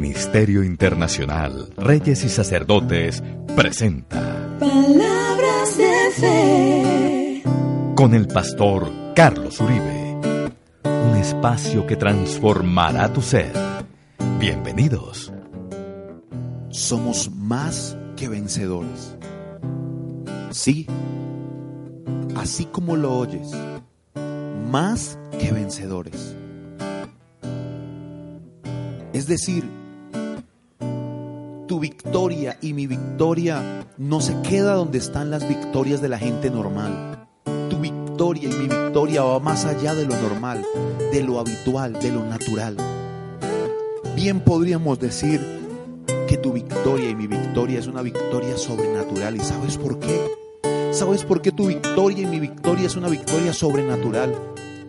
Ministerio Internacional Reyes y Sacerdotes presenta Palabras de Fe con el pastor Carlos Uribe. Un espacio que transformará tu ser. Bienvenidos. Somos más que vencedores. Sí, así como lo oyes, más que vencedores. Es decir, tu victoria y mi victoria no se queda donde están las victorias de la gente normal. Tu victoria y mi victoria va más allá de lo normal, de lo habitual, de lo natural. Bien podríamos decir que tu victoria y mi victoria es una victoria sobrenatural. ¿Y sabes por qué? ¿Sabes por qué tu victoria y mi victoria es una victoria sobrenatural?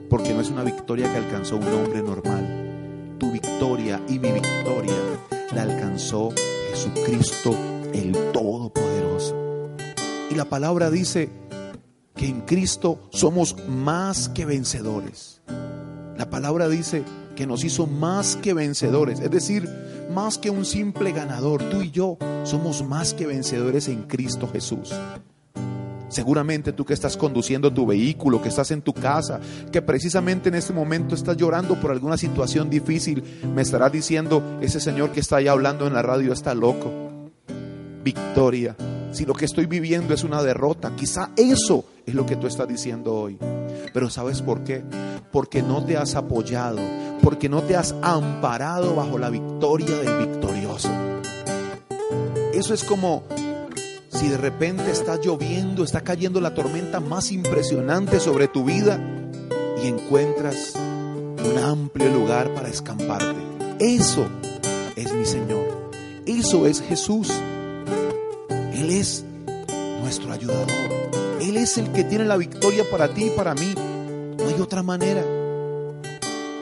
Porque no es una victoria que alcanzó un hombre normal tu victoria y mi victoria Jesucristo el Todopoderoso. Y la palabra dice que en Cristo somos más que vencedores. La palabra dice que nos hizo más que vencedores, es decir, más que un simple ganador. Tú y yo somos más que vencedores en Cristo Jesús. Seguramente tú que estás conduciendo tu vehículo, que estás en tu casa, que precisamente en este momento estás llorando por alguna situación difícil, me estarás diciendo, ese señor que está ahí hablando en la radio está loco. Victoria. Si lo que estoy viviendo es una derrota, quizá eso es lo que tú estás diciendo hoy. Pero ¿sabes por qué? Porque no te has apoyado, porque no te has amparado bajo la victoria del victorioso. Eso es como si de repente está lloviendo, está cayendo la tormenta más impresionante sobre tu vida y encuentras un amplio lugar para escamparte. Eso es mi Señor. Eso es Jesús. Él es nuestro ayudador. Él es el que tiene la victoria para ti y para mí. No hay otra manera.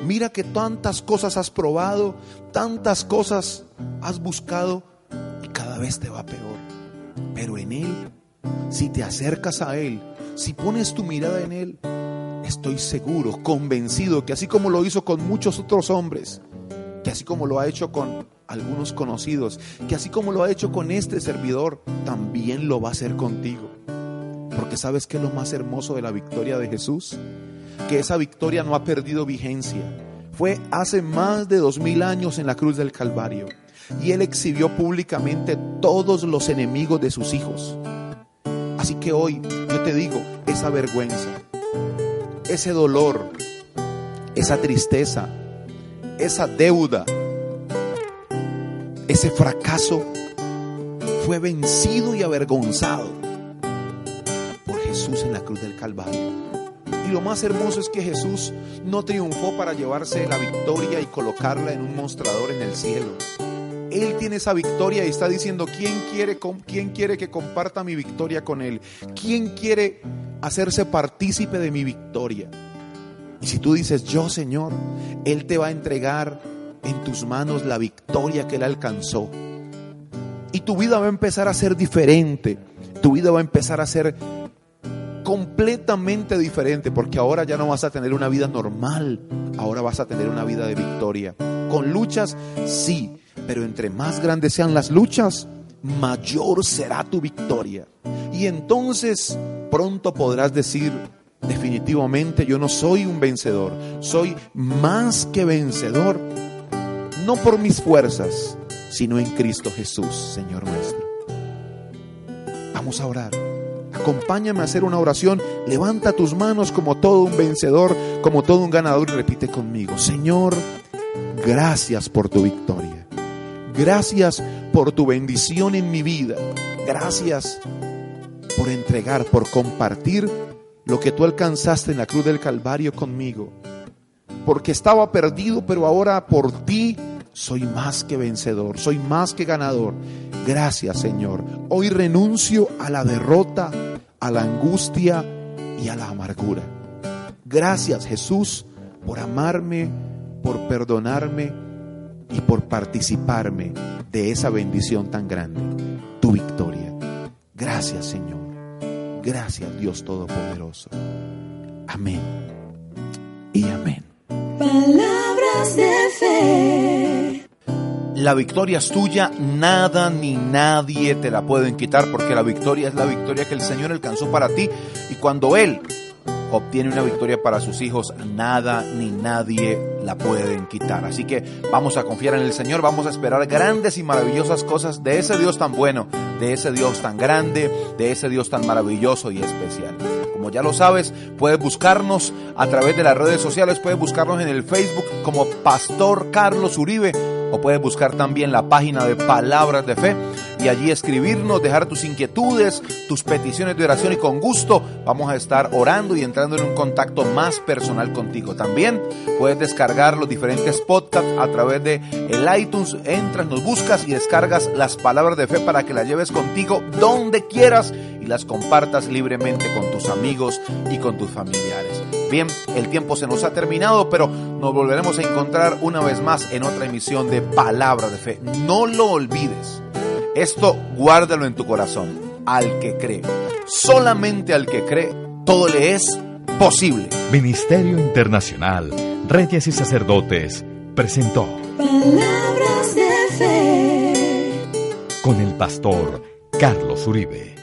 Mira que tantas cosas has probado, tantas cosas has buscado y cada vez te va peor. Pero en Él, si te acercas a Él, si pones tu mirada en Él, estoy seguro, convencido que así como lo hizo con muchos otros hombres, que así como lo ha hecho con algunos conocidos, que así como lo ha hecho con este servidor, también lo va a hacer contigo. Porque sabes que es lo más hermoso de la victoria de Jesús, que esa victoria no ha perdido vigencia. Fue hace más de dos mil años en la cruz del Calvario y él exhibió públicamente todos los enemigos de sus hijos. Así que hoy yo te digo, esa vergüenza, ese dolor, esa tristeza, esa deuda, ese fracaso fue vencido y avergonzado por Jesús en la cruz del Calvario. Y lo más hermoso es que Jesús no triunfó para llevarse la victoria y colocarla en un mostrador en el cielo. Él tiene esa victoria y está diciendo, ¿quién quiere, quién quiere que comparta mi victoria con Él? ¿Quién quiere hacerse partícipe de mi victoria? Y si tú dices, yo Señor, Él te va a entregar en tus manos la victoria que Él alcanzó. Y tu vida va a empezar a ser diferente. Tu vida va a empezar a ser completamente diferente porque ahora ya no vas a tener una vida normal, ahora vas a tener una vida de victoria. Con luchas, sí, pero entre más grandes sean las luchas, mayor será tu victoria. Y entonces pronto podrás decir, definitivamente yo no soy un vencedor, soy más que vencedor, no por mis fuerzas, sino en Cristo Jesús, Señor nuestro. Vamos a orar. Acompáñame a hacer una oración. Levanta tus manos como todo un vencedor, como todo un ganador y repite conmigo. Señor, gracias por tu victoria. Gracias por tu bendición en mi vida. Gracias por entregar, por compartir lo que tú alcanzaste en la cruz del Calvario conmigo. Porque estaba perdido, pero ahora por ti soy más que vencedor, soy más que ganador. Gracias Señor. Hoy renuncio a la derrota, a la angustia y a la amargura. Gracias Jesús por amarme, por perdonarme y por participarme de esa bendición tan grande, tu victoria. Gracias Señor. Gracias Dios Todopoderoso. Amén. Y amén. Palabras de fe. La victoria es tuya, nada ni nadie te la pueden quitar porque la victoria es la victoria que el Señor alcanzó para ti y cuando Él obtiene una victoria para sus hijos, nada ni nadie la pueden quitar. Así que vamos a confiar en el Señor, vamos a esperar grandes y maravillosas cosas de ese Dios tan bueno, de ese Dios tan grande, de ese Dios tan maravilloso y especial. Como ya lo sabes, puedes buscarnos a través de las redes sociales, puedes buscarnos en el Facebook como Pastor Carlos Uribe o puedes buscar también la página de Palabras de Fe y allí escribirnos, dejar tus inquietudes, tus peticiones de oración y con gusto vamos a estar orando y entrando en un contacto más personal contigo. También puedes descargar los diferentes podcasts a través de el iTunes, entras, nos buscas y descargas las palabras de fe para que las lleves contigo donde quieras y las compartas libremente con tus amigos y con tus familiares. Bien, el tiempo se nos ha terminado, pero nos volveremos a encontrar una vez más en otra emisión de Palabra de Fe. No lo olvides. Esto guárdalo en tu corazón. Al que cree, solamente al que cree, todo le es posible. Ministerio Internacional, Reyes y Sacerdotes, presentó Palabras de fe. con el pastor Carlos Uribe.